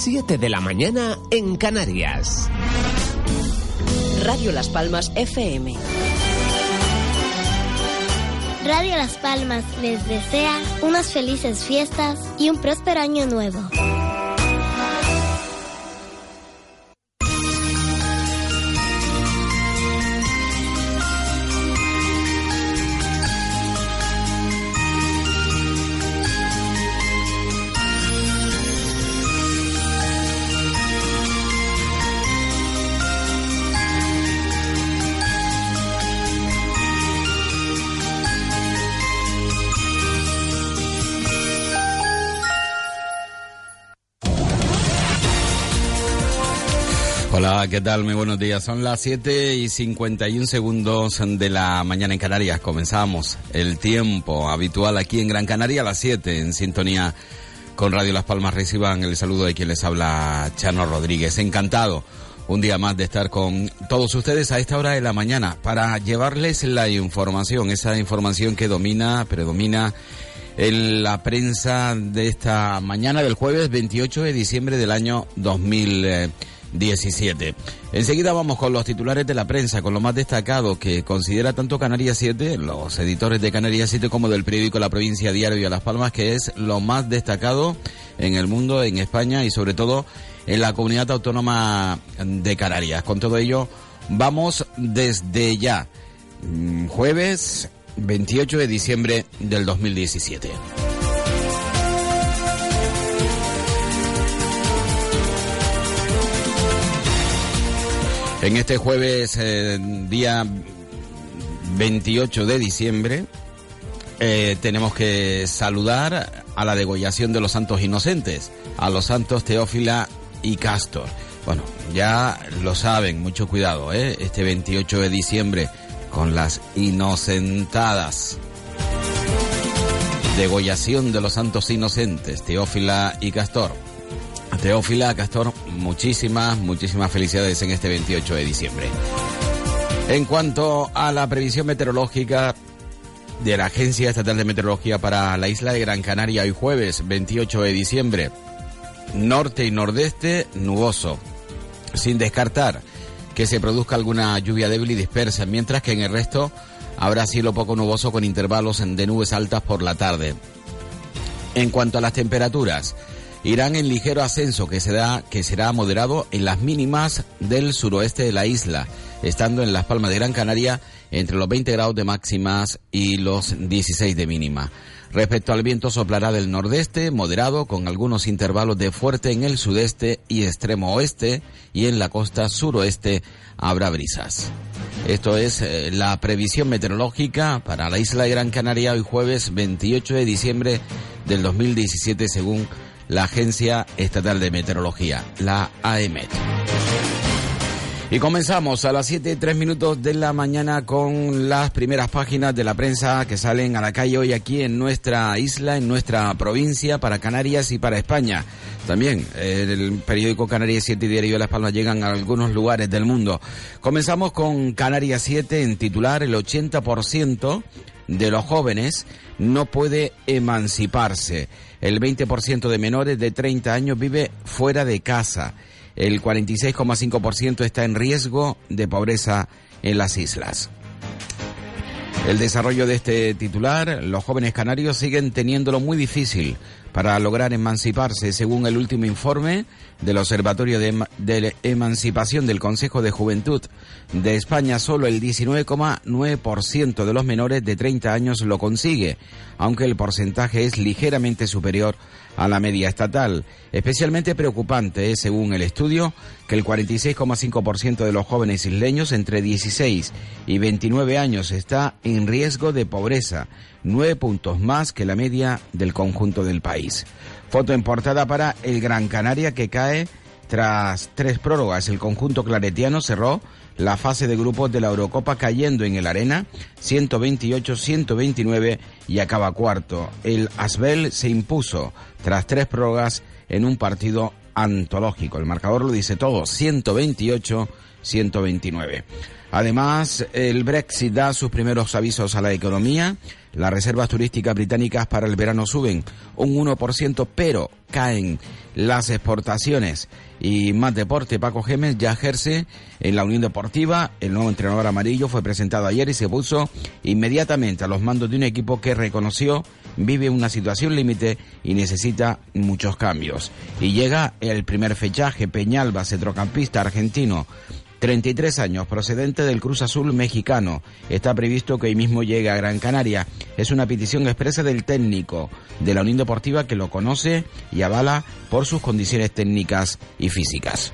7 de la mañana en Canarias. Radio Las Palmas FM. Radio Las Palmas les desea unas felices fiestas y un próspero año nuevo. ¿Qué tal? Muy buenos días. Son las 7 y 51 segundos de la mañana en Canarias. Comenzamos el tiempo habitual aquí en Gran Canaria a las 7 en sintonía con Radio Las Palmas. Reciban el saludo de quien les habla, Chano Rodríguez. Encantado un día más de estar con todos ustedes a esta hora de la mañana para llevarles la información, esa información que domina, predomina en la prensa de esta mañana del jueves 28 de diciembre del año 2000. 17. Enseguida vamos con los titulares de la prensa, con lo más destacado que considera tanto Canarias 7, los editores de Canarias 7 como del periódico La Provincia Diario a Las Palmas, que es lo más destacado en el mundo, en España y sobre todo en la comunidad autónoma de Canarias. Con todo ello, vamos desde ya, mm, jueves 28 de diciembre del 2017. En este jueves, eh, día 28 de diciembre, eh, tenemos que saludar a la degollación de los santos inocentes, a los santos Teófila y Castor. Bueno, ya lo saben, mucho cuidado, ¿eh? Este 28 de diciembre con las inocentadas. Degollación de los santos inocentes, Teófila y Castor. Teófila, Castor, muchísimas, muchísimas felicidades en este 28 de diciembre. En cuanto a la previsión meteorológica de la Agencia Estatal de Meteorología para la isla de Gran Canaria hoy jueves 28 de diciembre, norte y nordeste nuboso, sin descartar que se produzca alguna lluvia débil y dispersa, mientras que en el resto habrá cielo poco nuboso con intervalos de nubes altas por la tarde. En cuanto a las temperaturas, irán en ligero ascenso que será, que será moderado en las mínimas del suroeste de la isla, estando en Las Palmas de Gran Canaria entre los 20 grados de máximas y los 16 de mínima. Respecto al viento soplará del nordeste, moderado, con algunos intervalos de fuerte en el sudeste y extremo oeste, y en la costa suroeste habrá brisas. Esto es eh, la previsión meteorológica para la isla de Gran Canaria hoy jueves 28 de diciembre del 2017 según la Agencia Estatal de Meteorología, la AEMET. Y comenzamos a las 7 y 3 minutos de la mañana con las primeras páginas de la prensa que salen a la calle hoy aquí en nuestra isla, en nuestra provincia, para Canarias y para España. También eh, el periódico Canarias 7 y Diario de Las Palmas llegan a algunos lugares del mundo. Comenzamos con Canarias 7 en titular, el 80% de los jóvenes no puede emanciparse. El 20% de menores de 30 años vive fuera de casa. El 46,5% está en riesgo de pobreza en las islas. El desarrollo de este titular, los jóvenes canarios siguen teniéndolo muy difícil para lograr emanciparse, según el último informe del Observatorio de, Emancipación del Consejo de Juventud de España. Solo el 19,9% de los menores de 30 años lo consigue, aunque el porcentaje es ligeramente superior a la media estatal. Especialmente preocupante es, según el estudio, que el 46,5% de los jóvenes isleños entre 16 y 29 años está en riesgo de pobreza, nueve puntos más que la media del conjunto del país. Foto en portada para el Gran Canaria que cae tras tres prórrogas. El conjunto claretiano cerró la fase de grupos de la Eurocopa cayendo en el Arena 128-129 y acaba cuarto. El Asbel se impuso tras tres prórrogas en un partido antológico. El marcador lo dice todo, 128-129. Además, el Brexit da sus primeros avisos a la economía. Las reservas turísticas británicas para el verano suben un 1%, pero caen las exportaciones. Y más deporte, Paco Gémez ya ejerce en la Unión Deportiva. El nuevo entrenador amarillo fue presentado ayer y se puso inmediatamente a los mandos de un equipo que reconoció vive una situación límite y necesita muchos cambios. Y llega el primer fechaje, Peñalba, centrocampista argentino. 33 años, procedente del Cruz Azul mexicano. Está previsto que hoy mismo llegue a Gran Canaria. Es una petición expresa del técnico de la Unión Deportiva que lo conoce y avala por sus condiciones técnicas y físicas.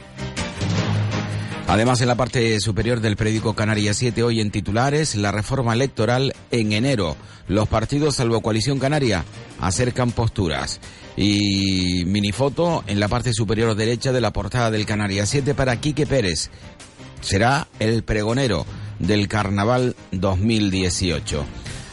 Además, en la parte superior del periódico Canarias 7, hoy en titulares, la reforma electoral en enero. Los partidos, salvo Coalición Canaria, acercan posturas. Y minifoto en la parte superior derecha de la portada del Canarias 7 para Quique Pérez. Será el pregonero del Carnaval 2018.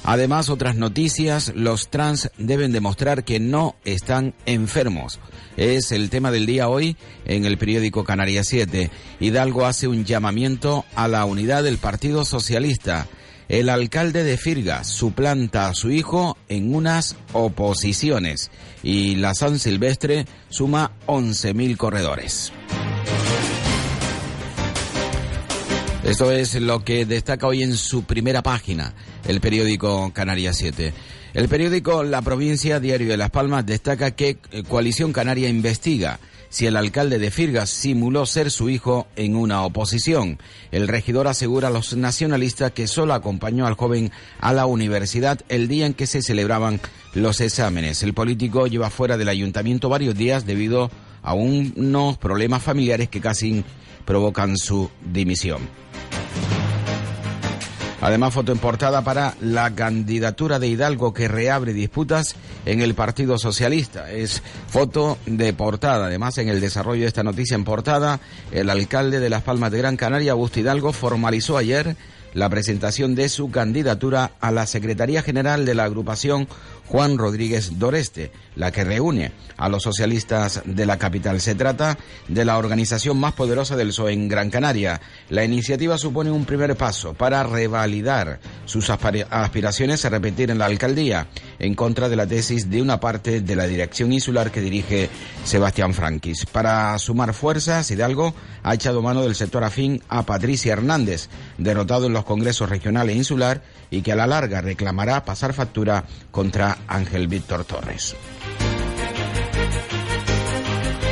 Además, otras noticias, los trans deben demostrar que no están enfermos. Es el tema del día hoy en el periódico Canarias 7. Hidalgo hace un llamamiento a la unidad del Partido Socialista. El alcalde de Firga suplanta a su hijo en unas oposiciones y la San Silvestre suma 11.000 corredores. Esto es lo que destaca hoy en su primera página el periódico Canarias 7. El periódico La Provincia, Diario de Las Palmas, destaca que eh, Coalición Canaria investiga si el alcalde de Firgas simuló ser su hijo en una oposición. El regidor asegura a los nacionalistas que solo acompañó al joven a la universidad el día en que se celebraban los exámenes. El político lleva fuera del ayuntamiento varios días debido a unos problemas familiares que casi provocan su dimisión. Además, foto en portada para la candidatura de Hidalgo que reabre disputas en el Partido Socialista. Es foto de portada. Además, en el desarrollo de esta noticia en portada, el alcalde de Las Palmas de Gran Canaria, Augusto Hidalgo, formalizó ayer la presentación de su candidatura a la Secretaría General de la agrupación Juan Rodríguez Doreste, la que reúne a los socialistas de la capital. Se trata de la organización más poderosa del PSOE en Gran Canaria. La iniciativa supone un primer paso para revalidar sus aspiraciones a repetir en la alcaldía, en contra de la tesis de una parte de la dirección insular que dirige Sebastián Franquis. Para sumar fuerzas, Hidalgo ha echado mano del sector afín a Patricia Hernández, derrotado en los congresos regional e insular y que a la larga reclamará pasar factura contra Ángel Víctor Torres.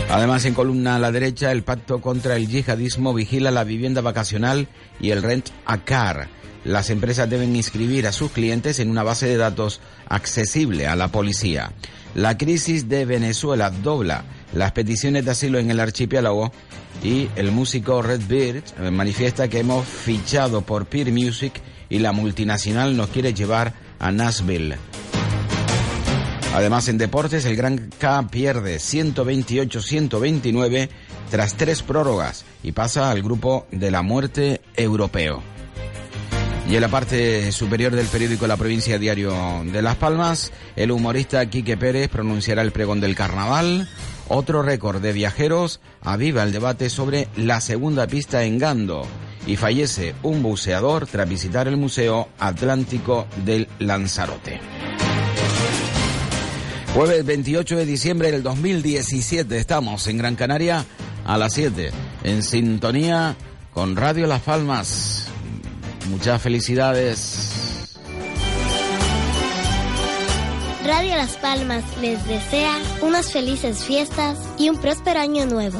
Además, en columna a la derecha, el pacto contra el yihadismo vigila la vivienda vacacional y el rent a car. Las empresas deben inscribir a sus clientes en una base de datos accesible a la policía. La crisis de Venezuela dobla las peticiones de asilo en el archipiélago y el músico Red Beard eh, manifiesta que hemos fichado por Peer Music y la multinacional nos quiere llevar a Nashville. Además, en deportes, el Gran K pierde 128-129 tras tres prórrogas y pasa al grupo de la muerte europeo. Y en la parte superior del periódico La Provincia Diario de Las Palmas, el humorista Quique Pérez pronunciará el pregón del carnaval. Otro récord de viajeros aviva el debate sobre la segunda pista en Gando y fallece un buceador tras visitar el Museo Atlántico del Lanzarote. Jueves 28 de diciembre del 2017 estamos en Gran Canaria a las 7 en sintonía con Radio Las Palmas. Muchas felicidades. Radio Las Palmas les desea unas felices fiestas y un próspero año nuevo.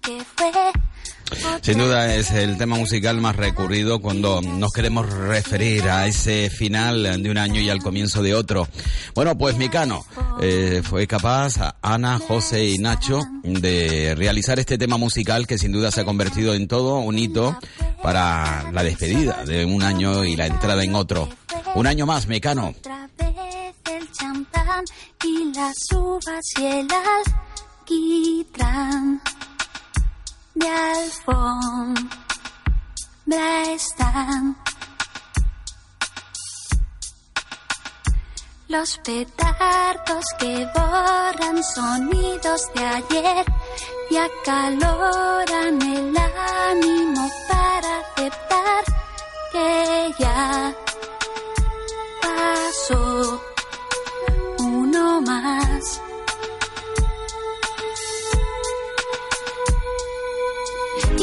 Que fue sin duda es el tema musical más recurrido cuando nos queremos referir a ese final de un año y al comienzo de otro. Bueno, pues Micano eh, fue capaz, Ana, José y Nacho, de realizar este tema musical que sin duda se ha convertido en todo un hito para la despedida de un año y la entrada en otro. Un año más, Mecano. y las uvas y el de alfombra están los petardos que borran sonidos de ayer y acaloran el ánimo para aceptar que ya pasó uno más.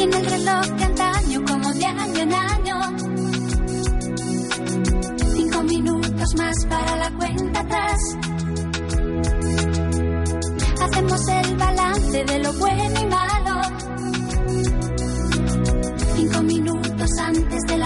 Tiene el reloj de antaño como de año en año. Cinco minutos más para la cuenta atrás. Hacemos el balance de lo bueno y malo. Cinco minutos antes de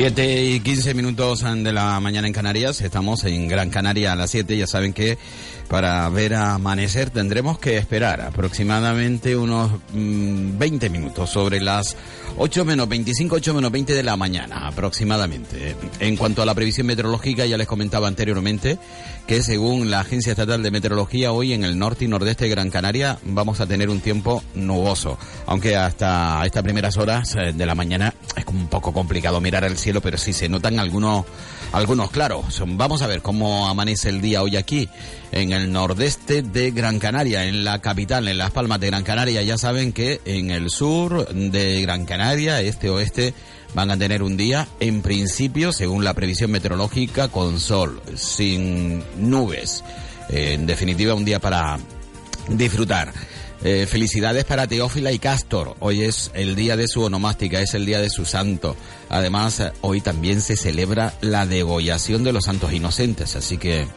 7 y 15 minutos de la mañana en Canarias. Estamos en Gran Canaria a las 7. Ya saben que para ver amanecer tendremos que esperar aproximadamente unos 20 mm, minutos sobre las 8 menos 25, 8 menos 20 de la mañana aproximadamente. En cuanto a la previsión meteorológica, ya les comentaba anteriormente que según la Agencia Estatal de Meteorología, hoy en el norte y nordeste de Gran Canaria vamos a tener un tiempo nuboso. Aunque hasta estas primeras horas eh, de la mañana es un poco complicado mirar el cielo, pero sí se notan algunos, algunos claros. Vamos a ver cómo amanece el día hoy aquí, en el nordeste de Gran Canaria, en la capital, en Las Palmas de Gran Canaria. Ya saben que en el sur de Gran Canaria, este oeste, van a tener un día, en principio, según la previsión meteorológica, con sol, sin nubes. en definitiva, un día para disfrutar. Eh, felicidades para Teófila y Castor. Hoy es el día de su onomástica, es el día de su santo. Además, hoy también se celebra la degollación de los santos inocentes, así que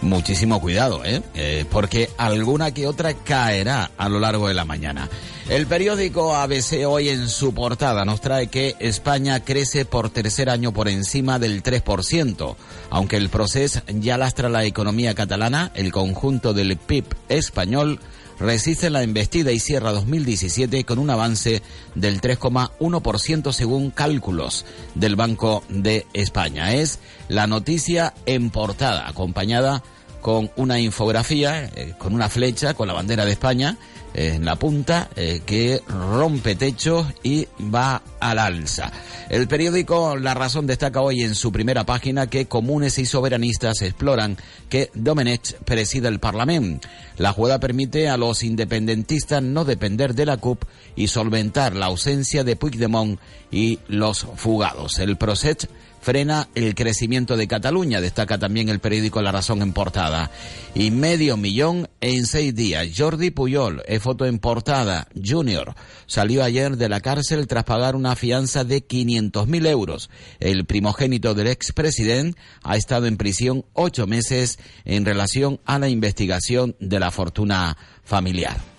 muchísimo cuidado, ¿eh? ¿eh? porque alguna que otra caerá a lo largo de la mañana. El periódico ABC hoy en su portada nos trae que España crece por tercer año por encima del 3%. Aunque el proceso ya lastra la economía catalana, el conjunto del PIB español resiste la embestida y cierra 2017 con un avance del 3,1% según cálculos del Banco de España. Es la noticia en portada, acompañada con una infografía, eh, con una flecha, con la bandera de España en la punta eh, que rompe techos y va al alza. El periódico La Razón destaca hoy en su primera página que comunes y soberanistas exploran que Domenech presida el Parlamento. La jugada permite a los independentistas no depender de la CUP y solventar la ausencia de Puigdemont y los fugados. El proceso frena el crecimiento de Cataluña, destaca también el periódico La Razón en portada. Y medio millón en seis días. Jordi Puyol, es foto en portada, Junior, salió ayer de la cárcel tras pagar una fianza de 500.000 euros. El primogénito del expresidente ha estado en prisión ocho meses en relación a la investigación de la fortuna familiar.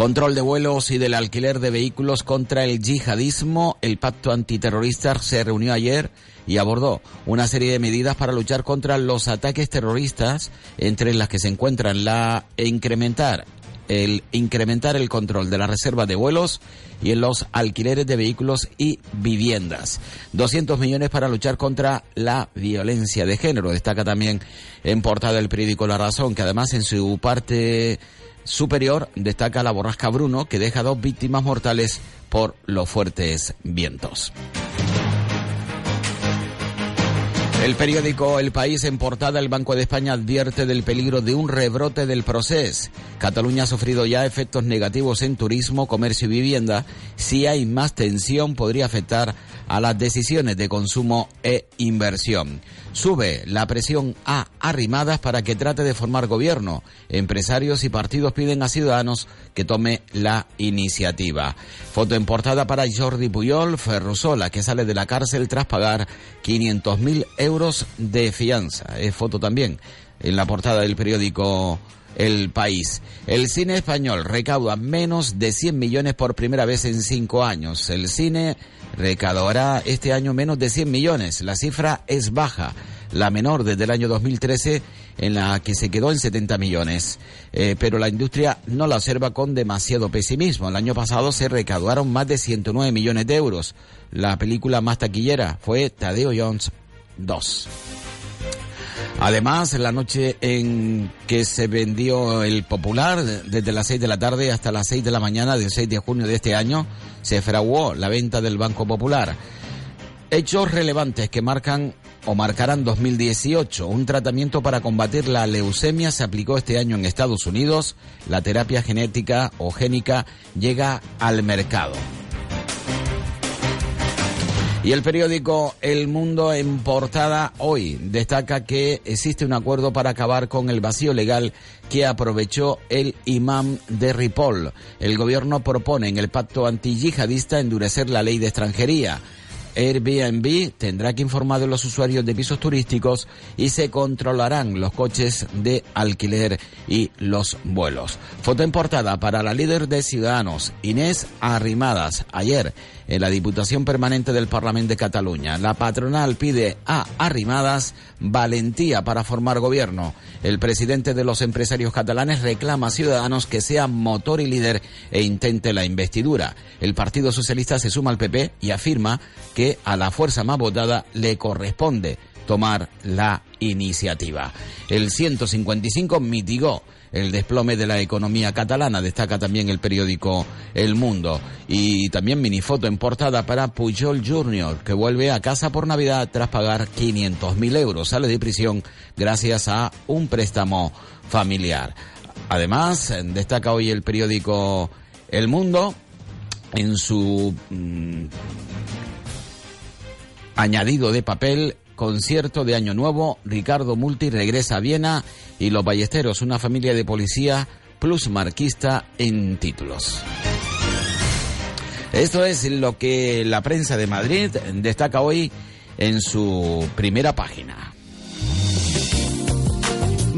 Control de vuelos y del alquiler de vehículos contra el yihadismo. El pacto antiterrorista se reunió ayer y abordó una serie de medidas para luchar contra los ataques terroristas, entre las que se encuentran la incrementar el incrementar el control de la reserva de vuelos y en los alquileres de vehículos y viviendas. 200 millones para luchar contra la violencia de género. Destaca también en portada el periódico La Razón, que además en su parte superior destaca la borrasca Bruno, que deja dos víctimas mortales por los fuertes vientos. El periódico El País en portada, el Banco de España advierte del peligro de un rebrote del proceso. Cataluña ha sufrido ya efectos negativos en turismo, comercio y vivienda. Si hay más tensión, podría afectar a las decisiones de consumo e inversión. Sube la presión a arrimadas para que trate de formar gobierno. Empresarios y partidos piden a Ciudadanos que tome la iniciativa. Foto en portada para Jordi Puyol, Ferrusola, que sale de la cárcel tras pagar 500.000 euros de fianza. Es foto también en la portada del periódico el país. El cine español recauda menos de 100 millones por primera vez en cinco años. El cine recaudará este año menos de 100 millones. La cifra es baja, la menor desde el año 2013 en la que se quedó en 70 millones. Eh, pero la industria no la observa con demasiado pesimismo. El año pasado se recaudaron más de 109 millones de euros. La película más taquillera fue Tadeo Jones 2. Además, la noche en que se vendió el Popular, desde las 6 de la tarde hasta las 6 de la mañana del 6 de junio de este año, se fraguó la venta del Banco Popular. Hechos relevantes que marcan o marcarán 2018. Un tratamiento para combatir la leucemia se aplicó este año en Estados Unidos. La terapia genética o génica llega al mercado. Y el periódico El Mundo en portada hoy destaca que existe un acuerdo para acabar con el vacío legal que aprovechó el imam de Ripoll. El gobierno propone en el pacto antiyihadista endurecer la ley de extranjería. Airbnb tendrá que informar de los usuarios de pisos turísticos y se controlarán los coches de alquiler y los vuelos. Foto en portada para la líder de Ciudadanos, Inés Arrimadas. Ayer, en la Diputación Permanente del Parlamento de Cataluña, la patronal pide a Arrimadas valentía para formar gobierno. El presidente de los empresarios catalanes reclama a Ciudadanos que sea motor y líder e intente la investidura. El Partido Socialista se suma al PP y afirma que a la fuerza más votada le corresponde tomar la iniciativa. El 155 mitigó el desplome de la economía catalana, destaca también el periódico El Mundo. Y también minifoto en portada para Pujol Jr., que vuelve a casa por Navidad tras pagar 500.000 euros. Sale de prisión gracias a un préstamo familiar. Además, destaca hoy el periódico El Mundo en su mm, añadido de papel concierto de Año Nuevo, Ricardo Multi regresa a Viena y Los Ballesteros, una familia de policía plus marquista en títulos. Esto es lo que la prensa de Madrid destaca hoy en su primera página.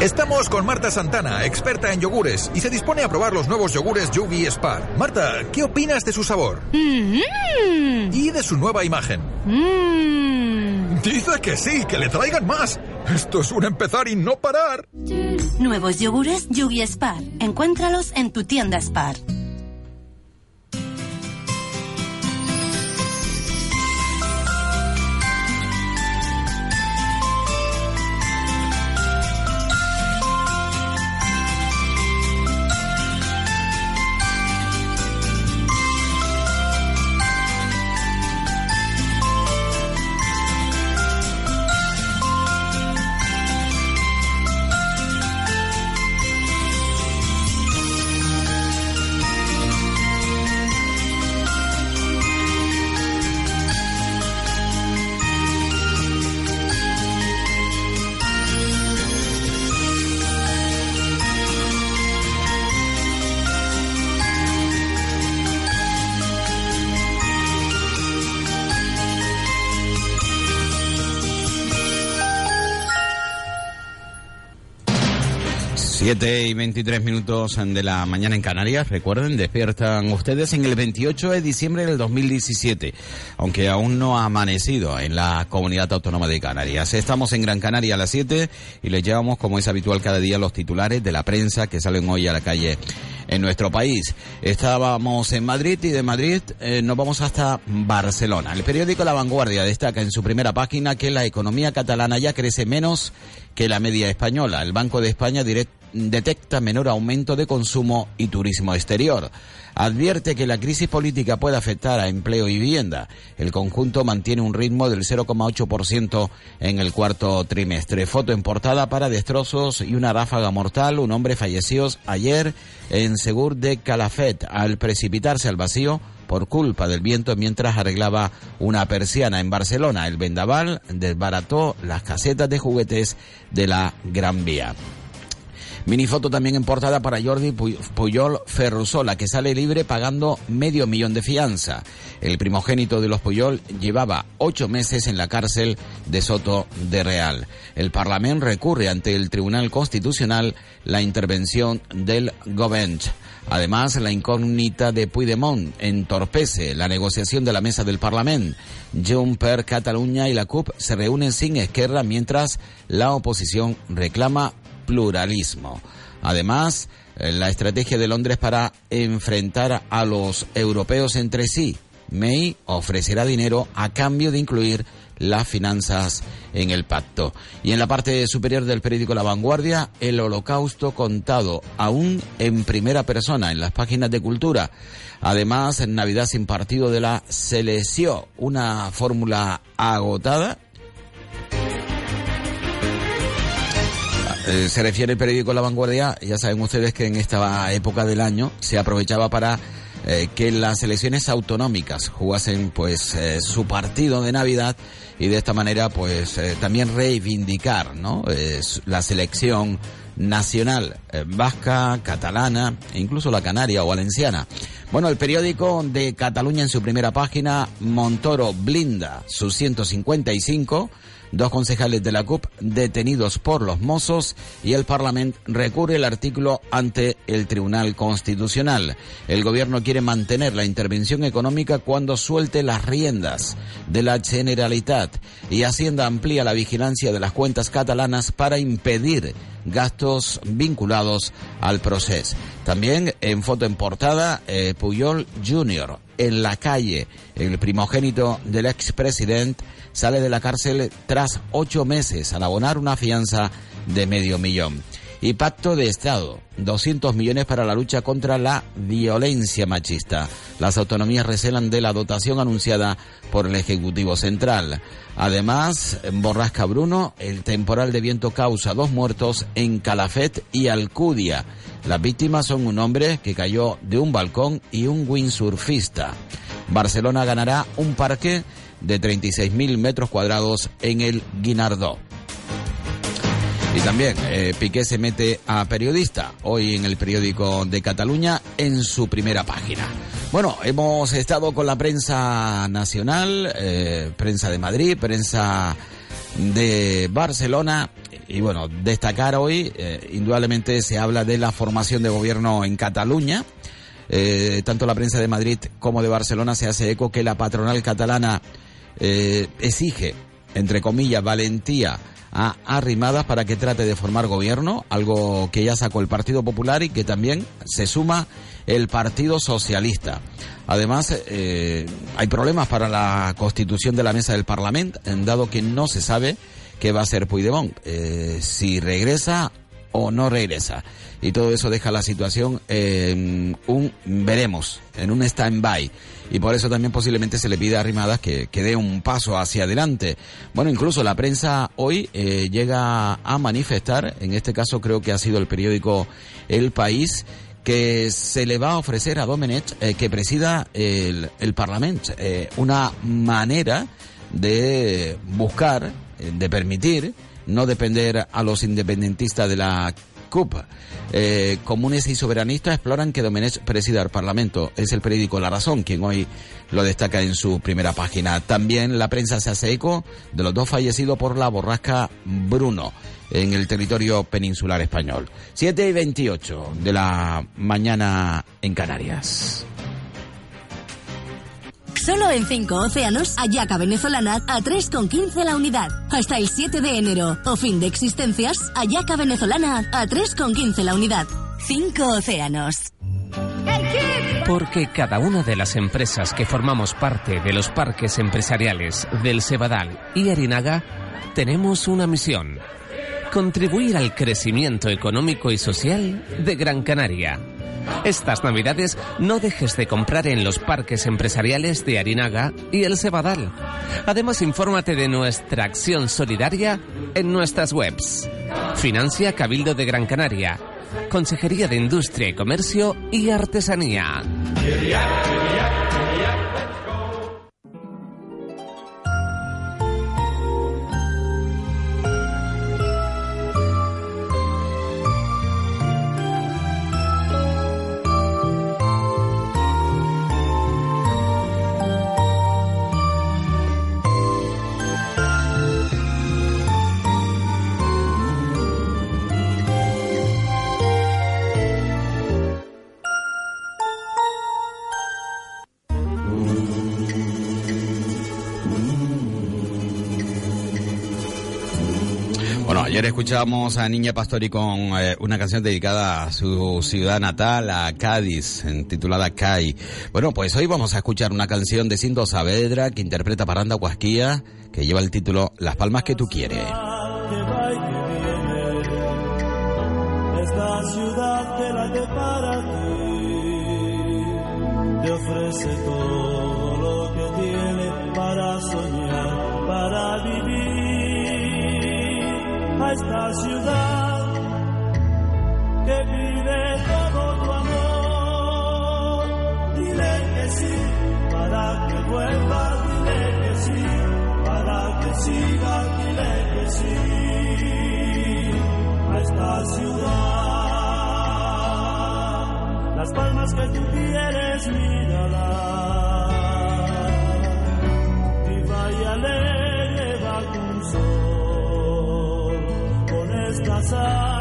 Estamos con Marta Santana, experta en yogures, y se dispone a probar los nuevos yogures Yugi Spar. Marta, ¿qué opinas de su sabor? Mm. Y de su nueva imagen. Mm. Dice que sí, que le traigan más. Esto es un empezar y no parar. Nuevos yogures Yugi Spar. Encuéntralos en tu tienda Spar. Siete y 23 minutos de la mañana en Canarias. Recuerden, despiertan ustedes en el 28 de diciembre del 2017, aunque aún no ha amanecido en la comunidad autónoma de Canarias. Estamos en Gran Canaria a las 7 y les llevamos, como es habitual cada día, los titulares de la prensa que salen hoy a la calle en nuestro país. Estábamos en Madrid y de Madrid eh, nos vamos hasta Barcelona. El periódico La Vanguardia destaca en su primera página que la economía catalana ya crece menos que la media española. El Banco de España direct- detecta menor aumento de consumo y turismo exterior. Advierte que la crisis política puede afectar a empleo y vivienda. El conjunto mantiene un ritmo del 0,8% en el cuarto trimestre. Foto en portada para destrozos y una ráfaga mortal. Un hombre falleció ayer en Segur de Calafet al precipitarse al vacío por culpa del viento mientras arreglaba una persiana en Barcelona. El vendaval desbarató las casetas de juguetes de la Gran Vía. Minifoto también en portada para Jordi Pu- Puyol Ferrusola, que sale libre pagando medio millón de fianza. El primogénito de los Puyol llevaba ocho meses en la cárcel de Soto de Real. El Parlamento recurre ante el Tribunal Constitucional la intervención del Govern. Además, la incógnita de Puigdemont entorpece la negociación de la mesa del Parlamento. Juncker, Cataluña y la CUP se reúnen sin Esquerra mientras la oposición reclama pluralismo. Además, eh, la estrategia de Londres para enfrentar a los europeos entre sí. May ofrecerá dinero a cambio de incluir las finanzas en el pacto. Y en la parte superior del periódico La Vanguardia, el holocausto contado aún en primera persona en las páginas de cultura. Además, en Navidad sin partido de la selección, una fórmula agotada. Eh, se refiere el periódico La Vanguardia, ya saben ustedes que en esta época del año se aprovechaba para eh, que las elecciones autonómicas jugasen pues eh, su partido de Navidad y de esta manera pues también reivindicar ¿no? la selección nacional vasca, catalana e incluso la canaria o valenciana. Bueno, el periódico de Cataluña en su primera página, Montoro blinda sus 155 Dos concejales de la CUP detenidos por los mozos y el Parlamento recurre el artículo ante el Tribunal Constitucional. El gobierno quiere mantener la intervención económica cuando suelte las riendas de la Generalitat y Hacienda amplía la vigilancia de las cuentas catalanas para impedir gastos vinculados al proceso. También en foto en portada, eh, Puyol Jr. en la calle, el primogénito del expresidente sale de la cárcel tras ocho meses al abonar una fianza de medio millón. Y pacto de Estado, 200 millones para la lucha contra la violencia machista. Las autonomías recelan de la dotación anunciada por el Ejecutivo Central. Además, en Borrasca Bruno, el temporal de viento causa dos muertos en Calafet y Alcudia. Las víctimas son un hombre que cayó de un balcón y un windsurfista. Barcelona ganará un parque de 36.000 metros cuadrados en el Guinardó. Y también eh, Piqué se mete a periodista hoy en el periódico de Cataluña en su primera página. Bueno, hemos estado con la prensa nacional, eh, prensa de Madrid, prensa de Barcelona y bueno, destacar hoy, eh, indudablemente se habla de la formación de gobierno en Cataluña. tanto la prensa de Madrid como de Barcelona se hace eco que la patronal catalana eh, exige, entre comillas, valentía a Arrimadas para que trate de formar gobierno, algo que ya sacó el Partido Popular y que también se suma el Partido Socialista. Además, eh, hay problemas para la constitución de la mesa del Parlamento, dado que no se sabe qué va a hacer Puigdemont, eh, si regresa o no regresa. Y todo eso deja la situación en un veremos, en un stand-by y por eso también posiblemente se le pide a Rimadas que, que dé un paso hacia adelante. Bueno, incluso la prensa hoy eh, llega a manifestar, en este caso creo que ha sido el periódico El País, que se le va a ofrecer a Domenech eh, que presida el, el Parlamento, eh, una manera de buscar, de permitir no depender a los independentistas de la CUP. Eh, comunes y soberanistas exploran que Domenech presida el Parlamento. Es el periódico La Razón quien hoy lo destaca en su primera página. También la prensa se hace eco de los dos fallecidos por la borrasca Bruno en el territorio peninsular español. 7 y 28 de la mañana en Canarias. Solo en 5 océanos, Ayaca venezolana a 3,15 la unidad. Hasta el 7 de enero. O fin de existencias, Ayaca venezolana a 3,15 la unidad. 5 océanos. Porque cada una de las empresas que formamos parte de los parques empresariales del Cebadal y Arinaga tenemos una misión. Contribuir al crecimiento económico y social de Gran Canaria. Estas navidades no dejes de comprar en los parques empresariales de Arinaga y El Cebadal. Además, infórmate de nuestra acción solidaria en nuestras webs. Financia Cabildo de Gran Canaria. Consejería de Industria y Comercio y Artesanía. Ayer escuchábamos a Niña Pastori con eh, una canción dedicada a su ciudad natal, a Cádiz, titulada CAI. Bueno, pues hoy vamos a escuchar una canción de Cinto Saavedra que interpreta Paranda Huasquía, que lleva el título Las palmas que tú quieres. Esta ciudad que la que te ofrece todo a esta ciudad que pide todo tu amor. Dile que sí para que vuelva, dile que sí para que siga, dile que sí a esta ciudad. Las palmas que tú quieres, mírala. Y vaya con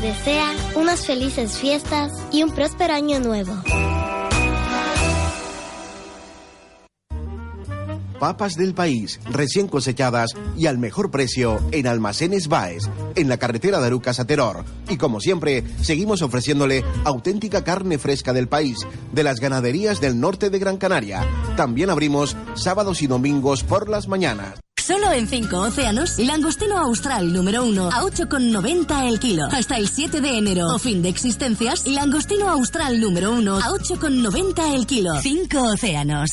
desea unas felices fiestas y un próspero año nuevo. Papas del país, recién cosechadas y al mejor precio en Almacenes Baes, en la carretera de Arucas a Teror. Y como siempre, seguimos ofreciéndole auténtica carne fresca del país, de las ganaderías del norte de Gran Canaria. También abrimos sábados y domingos por las mañanas. Solo en 5 océanos, langostino austral número 1 a 8,90 el kilo. Hasta el 7 de enero. O fin de existencias, langostino austral número 1 a 8,90 el kilo. 5 océanos.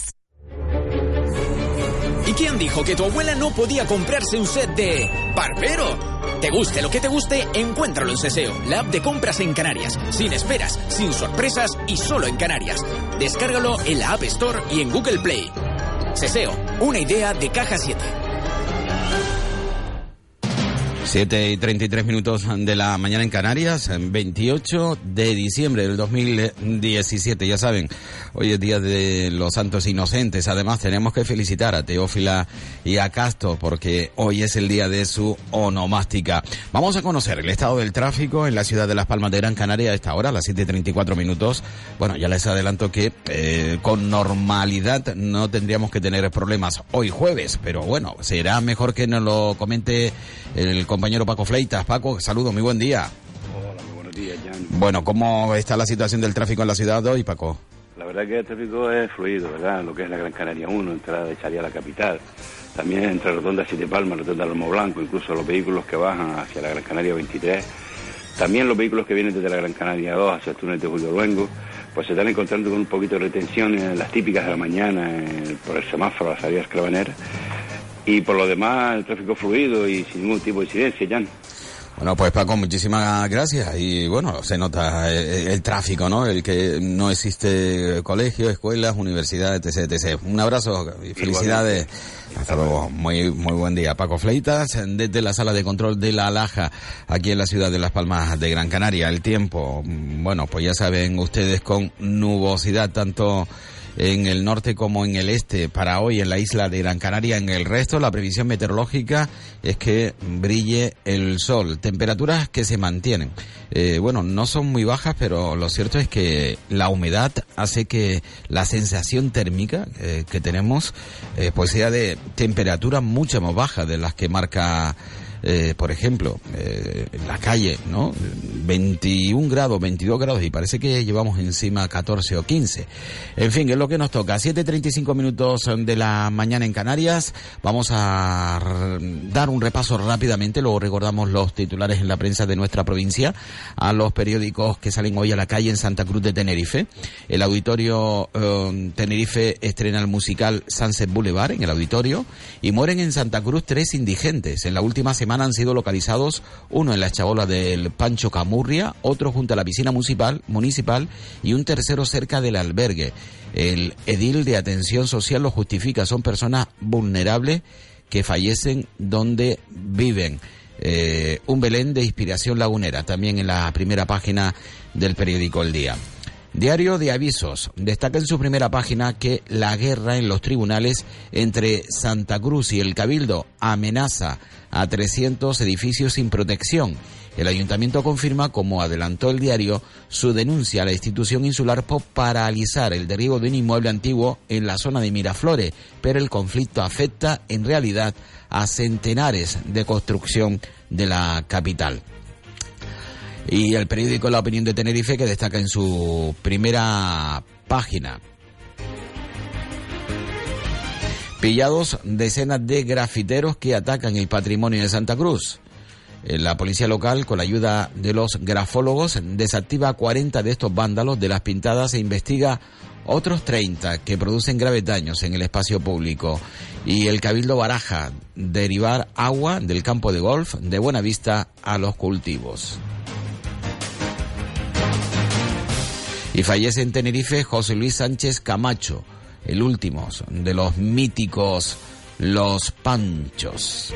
¿Y quién dijo que tu abuela no podía comprarse un set de Barbero? Te guste lo que te guste, encuéntralo en Seseo, la app de compras en Canarias. Sin esperas, sin sorpresas y solo en Canarias. Descárgalo en la App Store y en Google Play. Seseo, una idea de Caja 7. 7 y 33 minutos de la mañana en Canarias, 28 de diciembre del 2017. Ya saben, hoy es día de los santos inocentes. Además, tenemos que felicitar a Teófila y a Casto porque hoy es el día de su onomástica. Vamos a conocer el estado del tráfico en la ciudad de Las Palmas de Gran Canaria a esta hora, a las 7 y 34 minutos. Bueno, ya les adelanto que eh, con normalidad no tendríamos que tener problemas hoy jueves, pero bueno, será mejor que nos lo comente el compañero Paco Fleitas. Paco, saludo, muy buen día. Hola, muy buenos días, Jan. Bueno, ¿cómo está la situación del tráfico en la ciudad hoy, Paco? La verdad que el tráfico es fluido, ¿verdad? Lo que es la Gran Canaria 1, entrada de Charia a la capital. También entre Rotonda Siete Palmas, Rotonda Lomo Blanco, incluso los vehículos que bajan hacia la Gran Canaria 23. También los vehículos que vienen desde la Gran Canaria 2 hacia el túnel de Julio Luengo, pues se están encontrando con un poquito de retención en las típicas de la mañana, en- por el semáforo, las salidas clavaneras. Y por lo demás, el tráfico fluido y sin ningún tipo de incidencia, Jan. Bueno, pues Paco, muchísimas gracias. Y bueno, se nota el, el tráfico, ¿no? El que no existe colegios, escuelas, universidades, etc, etc. Un abrazo y felicidades. Hasta luego. Muy, muy buen día. Paco Fleitas, desde la sala de control de La Alaja, aquí en la ciudad de Las Palmas de Gran Canaria. El tiempo, mm, bueno, pues ya saben ustedes con nubosidad tanto en el norte como en el este para hoy en la isla de Gran Canaria. En el resto, la previsión meteorológica es que brille el sol. Temperaturas que se mantienen. Eh, bueno, no son muy bajas, pero lo cierto es que la humedad hace que la sensación térmica eh, que tenemos eh, pues sea de temperatura mucho más baja de las que marca eh, por ejemplo, eh, en la calle, ¿no? 21 grados, 22 grados y parece que llevamos encima 14 o 15. En fin, es lo que nos toca. 7.35 minutos de la mañana en Canarias. Vamos a dar un repaso rápidamente, luego recordamos los titulares en la prensa de nuestra provincia, a los periódicos que salen hoy a la calle en Santa Cruz de Tenerife. El auditorio eh, Tenerife estrena el musical Sunset Boulevard en el auditorio y mueren en Santa Cruz tres indigentes. En la última semana han sido localizados uno en la chabola del Pancho Camurria, otro junto a la piscina municipal, municipal y un tercero cerca del albergue. El edil de atención social lo justifica, son personas vulnerables que fallecen donde viven. Eh, un Belén de inspiración lagunera, también en la primera página del periódico El Día. Diario de Avisos destaca en su primera página que la guerra en los tribunales entre Santa Cruz y el Cabildo amenaza a 300 edificios sin protección. El ayuntamiento confirma, como adelantó el diario, su denuncia a la institución insular por paralizar el derribo de un inmueble antiguo en la zona de Miraflores, pero el conflicto afecta en realidad a centenares de construcción de la capital. Y el periódico La Opinión de Tenerife que destaca en su primera página. Pillados decenas de grafiteros que atacan el patrimonio de Santa Cruz. Eh, La policía local, con la ayuda de los grafólogos, desactiva 40 de estos vándalos de las pintadas e investiga otros 30 que producen graves daños en el espacio público. Y el Cabildo baraja derivar agua del campo de golf de Buenavista a los cultivos. Y fallece en Tenerife José Luis Sánchez Camacho, el último de los míticos Los Panchos.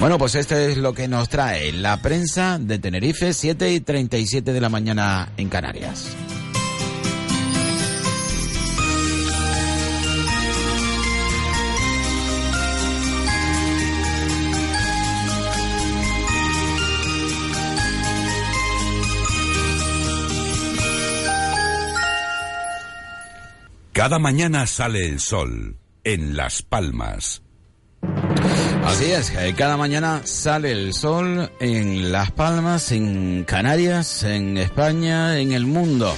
Bueno, pues esto es lo que nos trae la prensa de Tenerife, 7 y 37 de la mañana en Canarias. Cada mañana sale el sol en Las Palmas. Así es, eh, cada mañana sale el sol en Las Palmas, en Canarias, en España, en el mundo.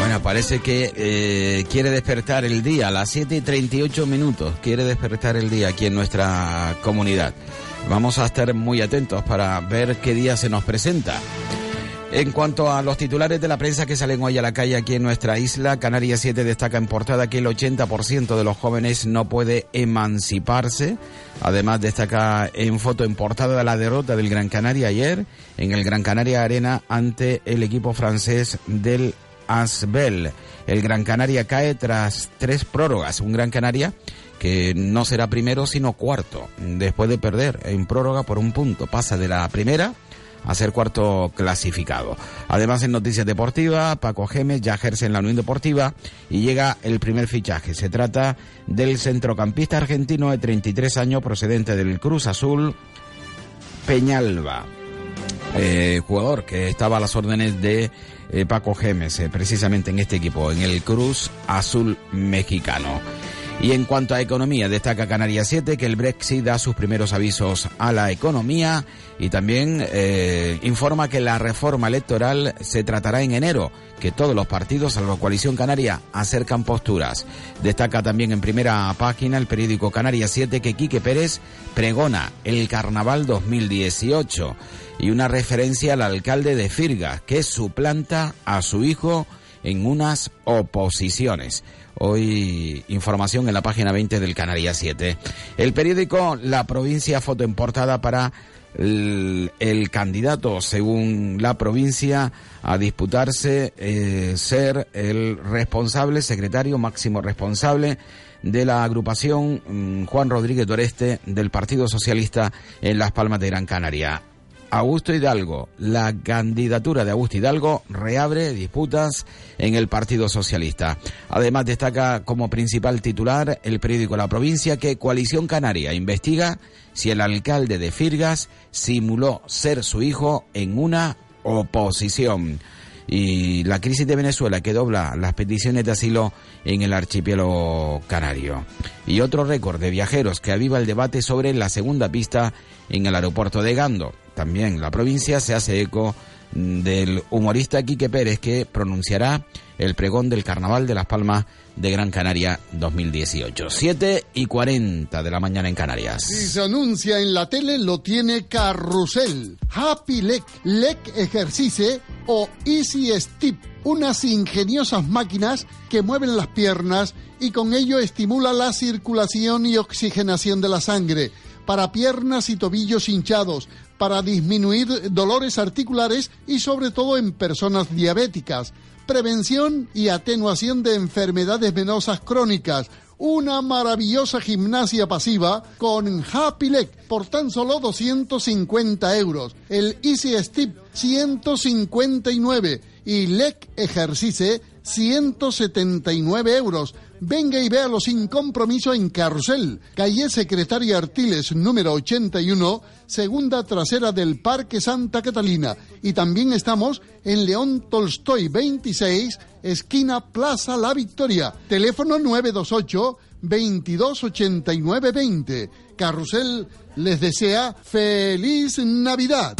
Bueno, parece que eh, quiere despertar el día a las 7 y 38 minutos. Quiere despertar el día aquí en nuestra comunidad. Vamos a estar muy atentos para ver qué día se nos presenta. En cuanto a los titulares de la prensa que salen hoy a la calle aquí en nuestra isla, Canarias 7 destaca en portada que el 80% de los jóvenes no puede emanciparse. Además destaca en foto en portada la derrota del Gran Canaria ayer en el Gran Canaria Arena ante el equipo francés del Asbel. El Gran Canaria cae tras tres prórrogas. Un Gran Canaria que no será primero sino cuarto después de perder en prórroga por un punto. Pasa de la primera a ser cuarto clasificado. Además, en noticias deportivas, Paco Gemes ya ejerce en la Unión Deportiva y llega el primer fichaje. Se trata del centrocampista argentino de 33 años procedente del Cruz Azul, Peñalba. Eh, jugador que estaba a las órdenes de eh, Paco Gemes, eh, precisamente en este equipo, en el Cruz Azul mexicano. Y en cuanto a economía, destaca Canarias 7 que el Brexit da sus primeros avisos a la economía y también eh, informa que la reforma electoral se tratará en enero, que todos los partidos, salvo Coalición Canaria, acercan posturas. Destaca también en primera página el periódico Canarias 7 que Quique Pérez pregona el Carnaval 2018 y una referencia al alcalde de Firga, que suplanta a su hijo en unas oposiciones. Hoy información en la página 20 del Canarias 7. El periódico La Provincia, foto en portada para el, candidato, según la provincia, a disputarse eh, ser el responsable, secretario máximo responsable de la agrupación mm, Juan Rodríguez Doreste del Partido Socialista en Las Palmas de Gran Canaria. Augusto Hidalgo, la candidatura de Augusto Hidalgo reabre disputas en el Partido Socialista. Además destaca como principal titular el periódico La Provincia que Coalición Canaria investiga si el alcalde de Firgas simuló ser su hijo en una oposición y la crisis de Venezuela que dobla las peticiones de asilo en el archipiélago canario. Y otro récord de viajeros que aviva el debate sobre la segunda pista en el aeropuerto de Gando. También la provincia se hace eco del humorista Quique Pérez que pronunciará el pregón del Carnaval de Las Palmas de Gran Canaria 2018. 7 y 40 de la mañana en Canarias. Si se anuncia en la tele, lo tiene Carrusel, Happy Leg, Leg Ejercice o Easy Step, unas ingeniosas máquinas que mueven las piernas y con ello estimula la circulación y oxigenación de la sangre para piernas y tobillos hinchados, para disminuir dolores articulares y sobre todo en personas diabéticas, prevención y atenuación de enfermedades venosas crónicas, una maravillosa gimnasia pasiva con Happy Leg por tan solo 250 euros, el Easy Step 159 y Leg Ejercice 179 euros. Venga y véalo sin compromiso en Carrusel, calle Secretaria Artiles número 81, segunda trasera del Parque Santa Catalina. Y también estamos en León Tolstoy 26, esquina Plaza La Victoria. Teléfono 928 228920. Carrusel les desea feliz Navidad.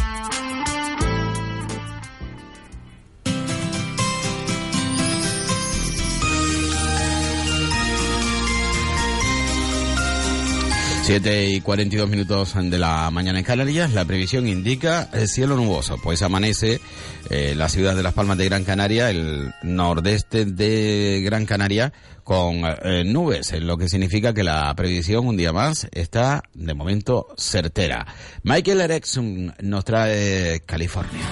Siete y 42 minutos de la mañana en Canarias, la previsión indica el cielo nuboso, pues amanece eh, la ciudad de Las Palmas de Gran Canaria, el nordeste de Gran Canaria, con eh, nubes, lo que significa que la previsión un día más está de momento certera. Michael Erickson nos trae California.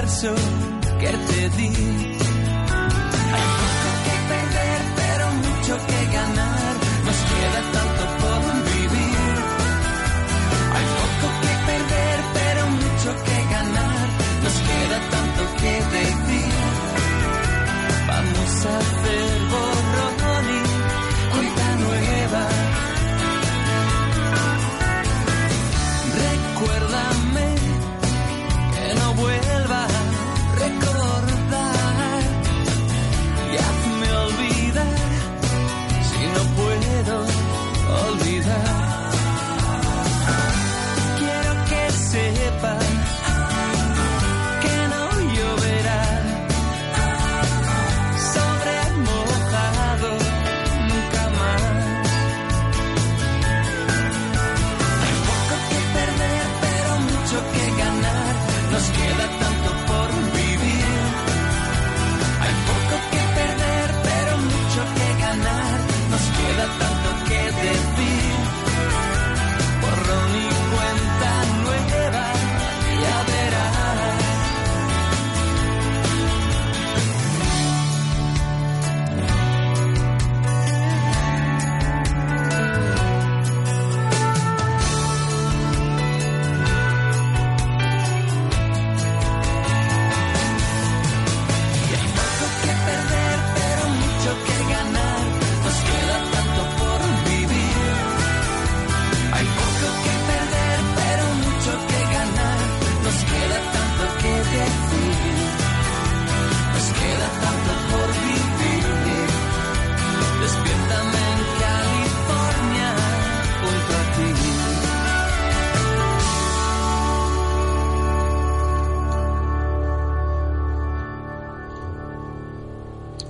Verso que te di.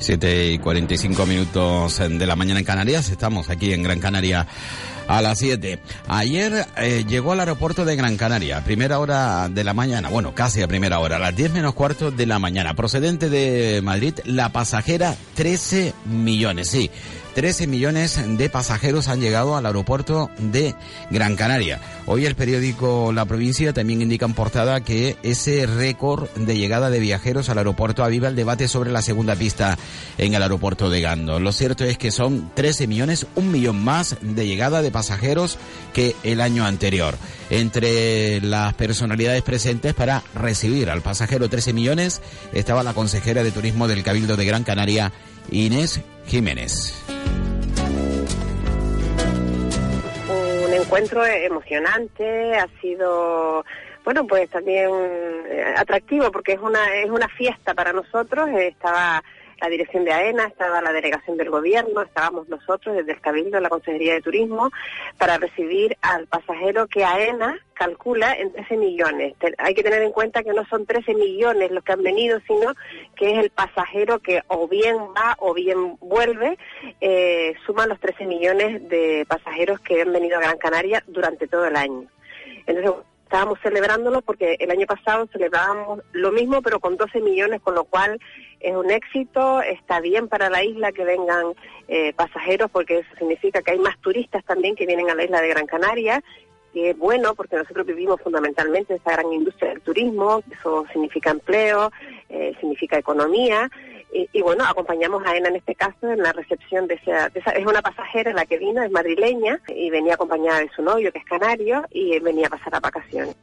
7 y 45 minutos de la mañana en Canarias. Estamos aquí en Gran Canaria a las 7. Ayer eh, llegó al aeropuerto de Gran Canaria, a primera hora de la mañana, bueno, casi a primera hora, a las 10 menos cuarto de la mañana, procedente de Madrid, la pasajera 13 millones, sí. 13 millones de pasajeros han llegado al aeropuerto de Gran Canaria. Hoy el periódico La Provincia también indica en portada que ese récord de llegada de viajeros al aeropuerto aviva el debate sobre la segunda pista en el aeropuerto de Gando. Lo cierto es que son 13 millones, un millón más de llegada de pasajeros que el año anterior. Entre las personalidades presentes para recibir al pasajero 13 millones estaba la consejera de Turismo del Cabildo de Gran Canaria, Inés Jiménez. Un encuentro emocionante, ha sido bueno, pues también eh, atractivo porque es una es una fiesta para nosotros. Estaba la dirección de AENA, estaba la delegación del gobierno, estábamos nosotros desde el Cabildo, la Consejería de Turismo, para recibir al pasajero que AENA calcula en 13 millones. hay que tener en cuenta que no son 13 millones los que han venido, sino que es el pasajero que o bien va o bien vuelve, eh, suman los 13 millones de pasajeros que han venido a Gran Canaria durante todo el año. Entonces, estábamos celebrándolo porque el año pasado celebrábamos lo mismo pero con 12 millones, con lo cual es un éxito, está bien para la isla que vengan eh, pasajeros porque eso significa que hay más turistas también que vienen a la isla de Gran Canaria que es bueno porque nosotros vivimos fundamentalmente esa gran industria del turismo, eso significa empleo, eh, significa economía y, bueno, acompañamos a Ena en este caso en la recepción de esa, Es una pasajera la que vino, es madrileña, y venía acompañada de su novio, que es canario, y venía a pasar las vacaciones.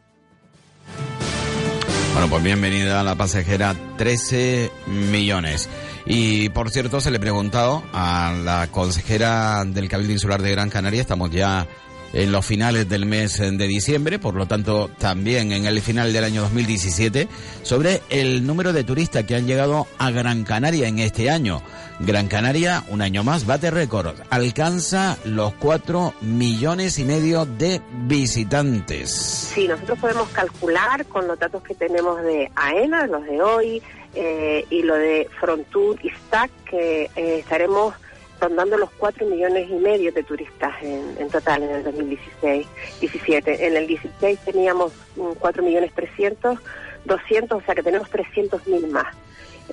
Bueno, pues bienvenida a la pasajera 13 millones. Y por cierto, se le he preguntado a la consejera del Cabildo Insular de Gran Canaria, estamos ya en los finales del mes de diciembre, por lo tanto también en el final del año 2017, sobre el número de turistas que han llegado a Gran Canaria en este año. Gran Canaria, un año más, bate récord, alcanza los cuatro millones y medio de visitantes. Sí, nosotros podemos calcular con los datos que tenemos de AENA, los de hoy, eh, y lo de Frontur y STAC, que eh, estaremos rondando los 4 millones y medio de turistas en, total en el 2016 17 En el 16 teníamos 4 millones 300, 200, o sea que tenemos 300 mil más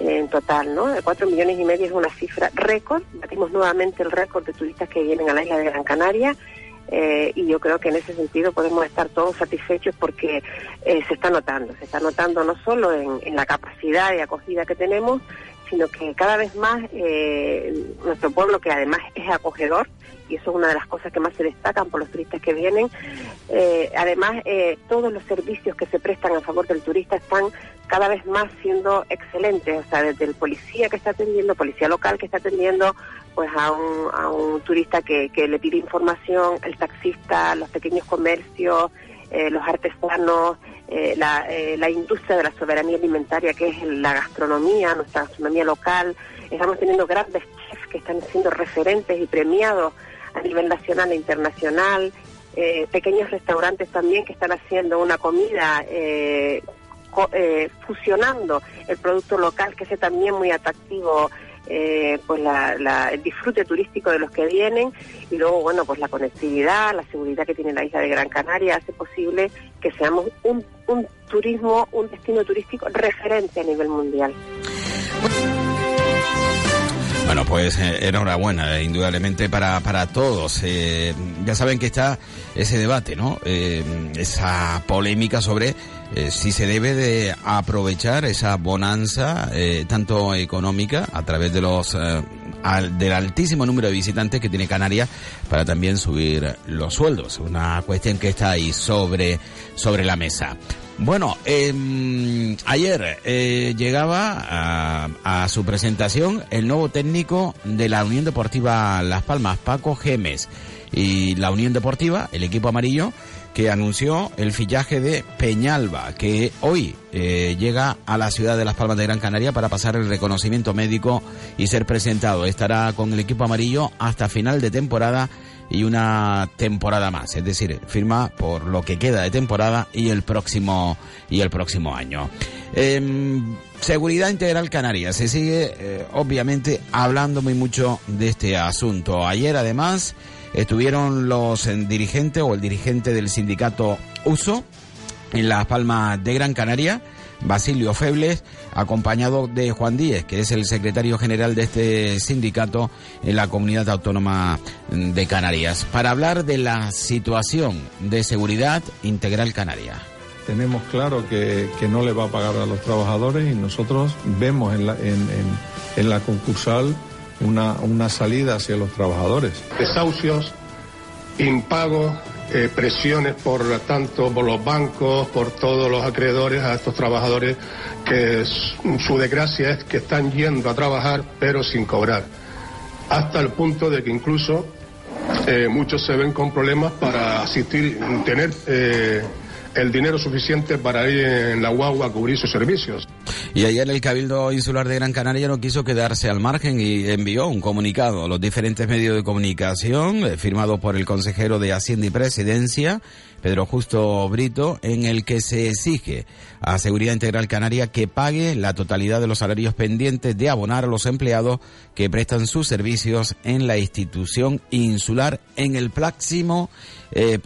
en total, ¿no? 4 millones y medio es una cifra récord, batimos nuevamente el récord de turistas que vienen a la isla de Gran Canaria eh, y yo creo que en ese sentido podemos estar todos satisfechos porque eh, se está notando, se está notando no solo en, en la capacidad de acogida que tenemos, sino que cada vez más eh, nuestro pueblo, que además es acogedor, y eso es una de las cosas que más se destacan por los turistas que vienen, eh, además eh, todos los servicios que se prestan a favor del turista están cada vez más siendo excelentes, o sea, desde el policía que está atendiendo, policía local que está atendiendo, pues a un, a un turista que, que le pide información, el taxista, los pequeños comercios, los artesanos, eh, la, eh, la, industria de la soberanía alimentaria, que es la gastronomía, nuestra gastronomía local. Estamos teniendo grandes chefs que están siendo referentes y premiados a nivel nacional e internacional. Eh, pequeños restaurantes también que están haciendo una comida fusionando el producto local, que es también muy atractivo eh, pues el disfrute turístico de los que vienen y luego, bueno, pues la conectividad, la seguridad que tiene la isla de Gran Canaria hace posible que seamos un, un turismo, un destino turístico referente a nivel mundial. Bueno, pues eh, enhorabuena, eh, indudablemente para, para todos. Ya saben que está ese debate, ¿no? esa polémica sobre si se debe de aprovechar esa bonanza, tanto económica, a través de los del altísimo número de visitantes que tiene Canarias para también subir los sueldos. Una cuestión que está ahí sobre, sobre la mesa. Bueno, eh, ayer eh, llegaba a, su presentación el nuevo técnico de la Unión Deportiva Las Palmas, Paco Gemes, y la Unión Deportiva, el equipo amarillo, que anunció el fichaje de Peñalba, que hoy eh, llega a la ciudad de Las Palmas de Gran Canaria para pasar el reconocimiento médico y ser presentado. Estará con el equipo amarillo hasta final de temporada y una temporada más, es decir, firma por lo que queda de temporada y el próximo y el próximo año. Em, seguridad Integral Canarias. Se sigue, eh, obviamente, hablando muy mucho de este asunto. Ayer, además, estuvieron los eh, dirigentes o el dirigente del sindicato USO en Las Palmas de Gran Canaria. Basilio Febles, acompañado de Juan Díez, que es el secretario general de este sindicato en la comunidad autónoma de Canarias, para hablar de la situación de seguridad integral canaria tenemos claro que, que, no le va a pagar a los trabajadores y nosotros vemos en la, en, en, en la concursal una, una, salida hacia los trabajadores. Desahucios, impagos, eh, presiones por tanto por los bancos, por todos los acreedores a estos trabajadores que su desgracia es que están yendo a trabajar pero sin cobrar. Hasta el punto de que incluso eh, muchos se ven con problemas para asistir, tener eh, el dinero suficiente para ir en la guagua a cubrir sus servicios. Y ayer el Cabildo Insular de Gran Canaria no quiso quedarse al margen y envió un comunicado a los diferentes medios de comunicación, eh, firmado por el consejero de Hacienda y Presidencia, Pedro Justo Brito, en el que se exige a Seguridad Integral Canaria que pague la totalidad de los salarios pendientes de abonar a los empleados que prestan sus servicios en la institución insular en el eh,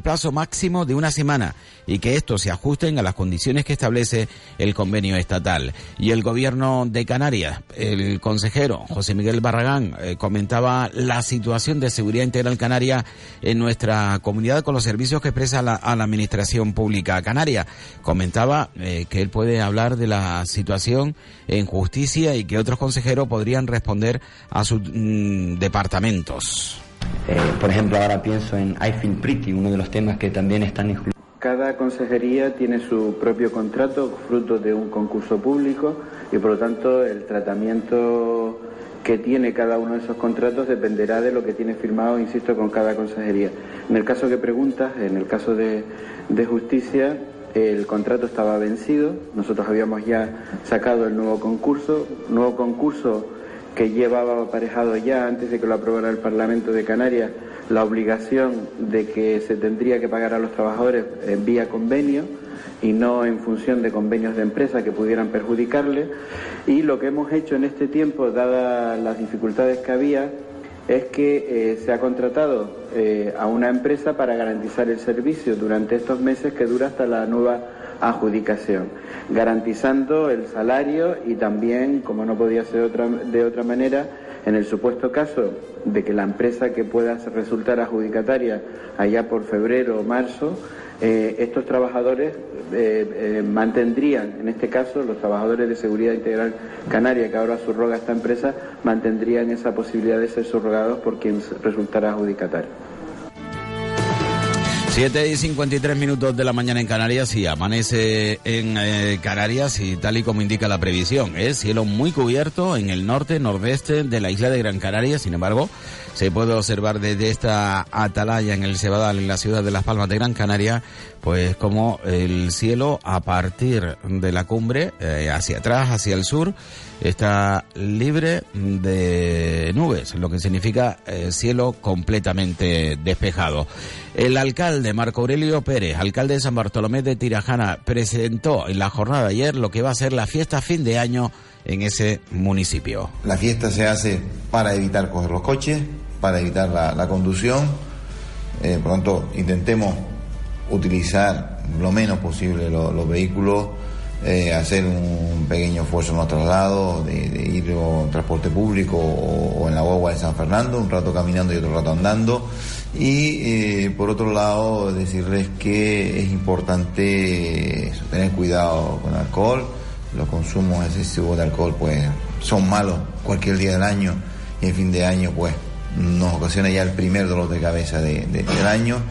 plazo máximo de una semana y que estos se ajusten a las condiciones que establece el convenio estatal. Y el gobierno de Canarias, el consejero José Miguel Barragán, eh, comentaba la situación de seguridad integral canaria en nuestra comunidad con los servicios que presta la, a la administración pública canaria. Comentaba eh, que él puede hablar de la situación en justicia y que otros consejeros podrían responder a sus mm, departamentos. Eh, por ejemplo, ahora pienso en I Feel Pretty, uno de los temas que también están incluidos. Cada consejería tiene su propio contrato, fruto de un concurso público, y por lo tanto el tratamiento que tiene cada uno de esos contratos dependerá de lo que tiene firmado, insisto, con cada consejería. En el caso que preguntas, en el caso de, justicia, el contrato estaba vencido, nosotros habíamos ya sacado el nuevo concurso, nuevo concurso que llevaba aparejado ya antes de que lo aprobara el Parlamento de Canarias la obligación de que se tendría que pagar a los trabajadores en vía convenio y no en función de convenios de empresa que pudieran perjudicarle. Y lo que hemos hecho en este tiempo, dadas las dificultades que había, es que eh, se ha contratado eh, a una empresa para garantizar el servicio durante estos meses que dura hasta la nueva adjudicación, garantizando el salario y también, como no podía ser otra, de otra manera, en el supuesto caso de que la empresa que pueda resultar adjudicataria allá por febrero o marzo, eh, estos trabajadores eh, eh, mantendrían, en este caso, los trabajadores de Seguridad Integral Canaria, que ahora subroga esta empresa, mantendrían esa posibilidad de ser subrogados por quien resultara adjudicatario. 7 y 53 minutos de la mañana en Canarias y amanece en eh, Canarias y tal y como indica la previsión. Es cielo muy cubierto en el norte, nordeste de la isla de Gran Canaria. Sin embargo, se puede observar desde esta atalaya en el Cebadal, en la ciudad de Las Palmas de Gran Canaria, pues como el cielo a partir de la cumbre, eh, hacia atrás, hacia el sur, está libre de nubes, lo que significa eh, cielo completamente despejado. El alcalde Marco Aurelio Pérez, alcalde de San Bartolomé de Tirajana, presentó en la jornada de ayer lo que va a ser la fiesta fin de año en ese municipio. La fiesta se hace para evitar coger los coches, para evitar la, conducción. Eh, intentemos utilizar lo menos posible lo, los vehículos, eh, hacer un pequeño esfuerzo en los traslados, de, de ir en transporte público o, en la guagua de San Fernando, un rato caminando y otro rato andando. Y eh, por otro lado, decirles que es importante tener cuidado con alcohol. Los consumos excesivos de alcohol pues son malos cualquier día del año y en fin de año pues nos ocasiona ya el primer dolor de cabeza de, de, del año.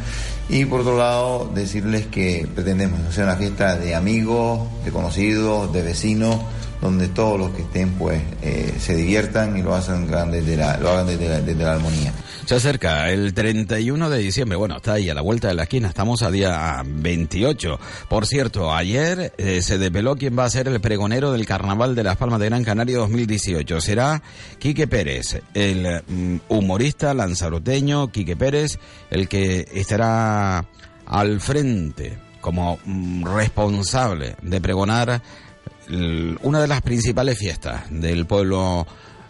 Y por otro lado, decirles que pretendemos hacer una fiesta de amigos, de conocidos, de vecinos, donde todos los que estén pues eh, se diviertan y lo hacen desde la, lo hagan desde la, desde la armonía. Se acerca el 31 de diciembre, bueno, está ahí a la vuelta de la esquina, estamos a día 28. Por cierto, ayer eh, se desveló quién va a ser el pregonero del Carnaval de Las Palmas de Gran Canaria 2018. Será Quique Pérez, el mm, humorista lanzaroteño Quique Pérez, el que estará al frente como mm, responsable de pregonar una de las principales fiestas del pueblo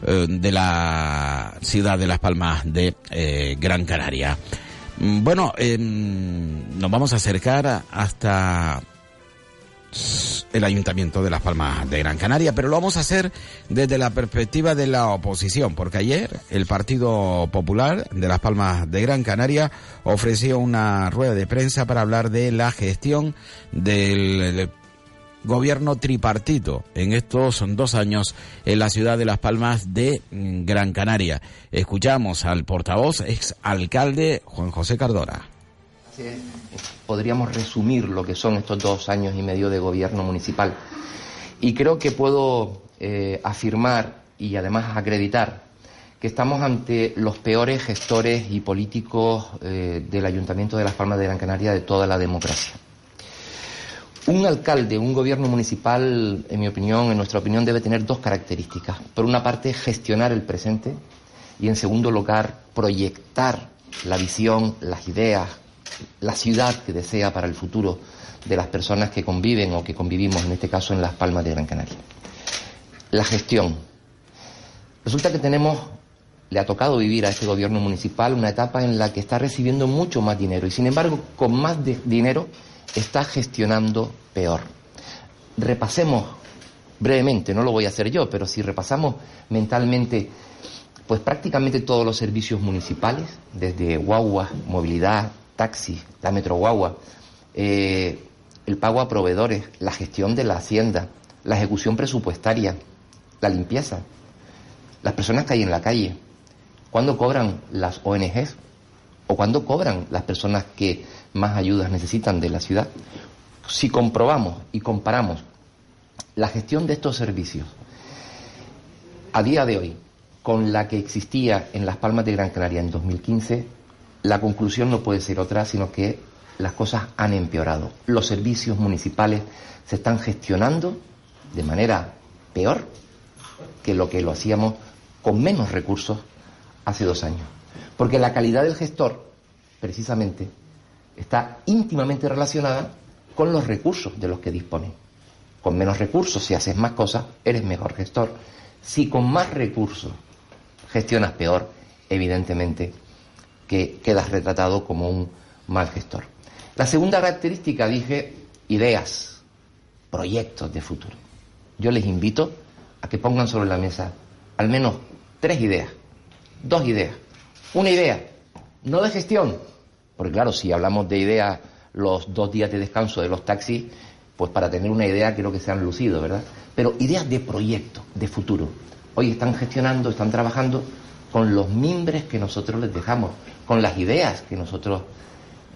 eh, de la ciudad de Las Palmas de eh, Gran Canaria. Mm, Bueno, em, nos vamos a acercar hasta el Ayuntamiento de Las Palmas de Gran Canaria, pero lo vamos a hacer desde la perspectiva de la oposición, porque ayer el Partido Popular de Las Palmas de Gran Canaria ofreció una rueda de prensa para hablar de la gestión del gobierno tripartito en estos dos años en la ciudad de Las Palmas de mm, Gran Canaria. Escuchamos al portavoz, ex alcalde Juan José Cardona. Podríamos resumir lo que son estos dos años y medio de gobierno municipal. Y creo que puedo eh, afirmar y además acreditar que estamos ante los peores gestores y políticos eh, del Ayuntamiento de Las Palmas de Gran Canaria de toda la democracia. Un alcalde, un gobierno municipal, en mi opinión, en nuestra opinión, debe tener dos características. Por una parte, gestionar el presente y, en segundo lugar, proyectar la visión, las ideas, la ciudad que desea para el futuro de las personas que conviven o que convivimos, en este caso, en Las Palmas de Gran Canaria. La gestión. Resulta que tenemos, le ha tocado vivir a este gobierno municipal una etapa en la que está recibiendo mucho más dinero y, sin embargo, con más dinero está gestionando peor. Repasemos brevemente, no lo voy a hacer yo, pero si repasamos mentalmente, pues prácticamente todos los servicios municipales, desde guagua, movilidad, taxi, la metro guagua, eh, el pago a proveedores, la gestión de la hacienda, la ejecución presupuestaria, la limpieza, las personas que hay en la calle, cuándo cobran las ONGs o cuándo cobran las personas que más ayudas necesitan de la ciudad. Si comprobamos y comparamos la gestión de estos servicios a día de hoy con la que existía en Las Palmas de Gran Canaria en 2015, la conclusión no puede ser otra, sino que las cosas han empeorado. Los servicios municipales se están gestionando de manera peor que lo que lo hacíamos con menos recursos hace dos años. Porque la calidad del gestor, precisamente, está íntimamente relacionada con los recursos de los que dispone. Con menos recursos, si haces más cosas, eres mejor gestor. Si con más recursos gestionas peor, evidentemente que quedas retratado como un mal gestor. La segunda característica, dije, ideas, proyectos de futuro. Yo les invito a que pongan sobre la mesa al menos tres ideas, dos ideas. Una idea, no de gestión, porque claro, si hablamos de ideas los dos días de descanso de los taxis, pues para tener una idea quiero que sean lucidos, ¿verdad? Pero ideas de proyecto, de futuro. Hoy están gestionando, están trabajando con los mimbres que nosotros les dejamos, con las ideas que nosotros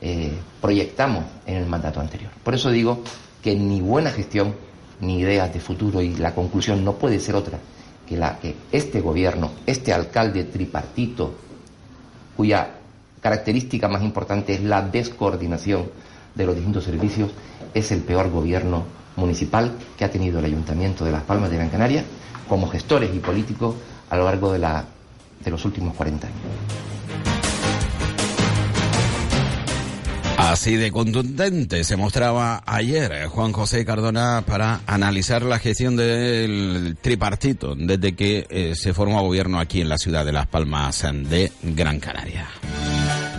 eh, proyectamos en el mandato anterior. Por eso digo que ni buena gestión ni ideas de futuro y la conclusión no puede ser otra que la que este gobierno, este alcalde tripartito, cuya característica más importante es la descoordinación de los distintos servicios, es el peor gobierno municipal que ha tenido el Ayuntamiento de Las Palmas de Gran Canaria como gestores y políticos a lo largo de, los últimos 40 años. Así de contundente se mostraba ayer eh, Juan José Cardona para analizar la gestión del tripartito desde que eh, se formó gobierno aquí en la ciudad de Las Palmas de Gran Canaria.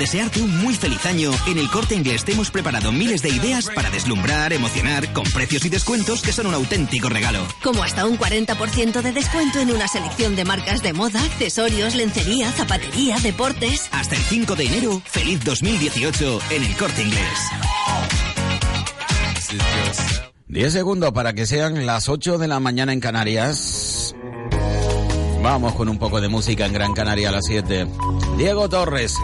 Desearte un muy feliz año, en el Corte Inglés te hemos preparado miles de ideas para deslumbrar, emocionar, con precios y descuentos que son un auténtico regalo. Como hasta un 40% de descuento en una selección de marcas de moda, accesorios, lencería, zapatería, deportes. Hasta el 5 de enero, feliz 2018 en el Corte Inglés. 10 segundos para que sean las 8 de la mañana en Canarias. Vamos con un poco de música en Gran Canaria a las 7. Diego Torres.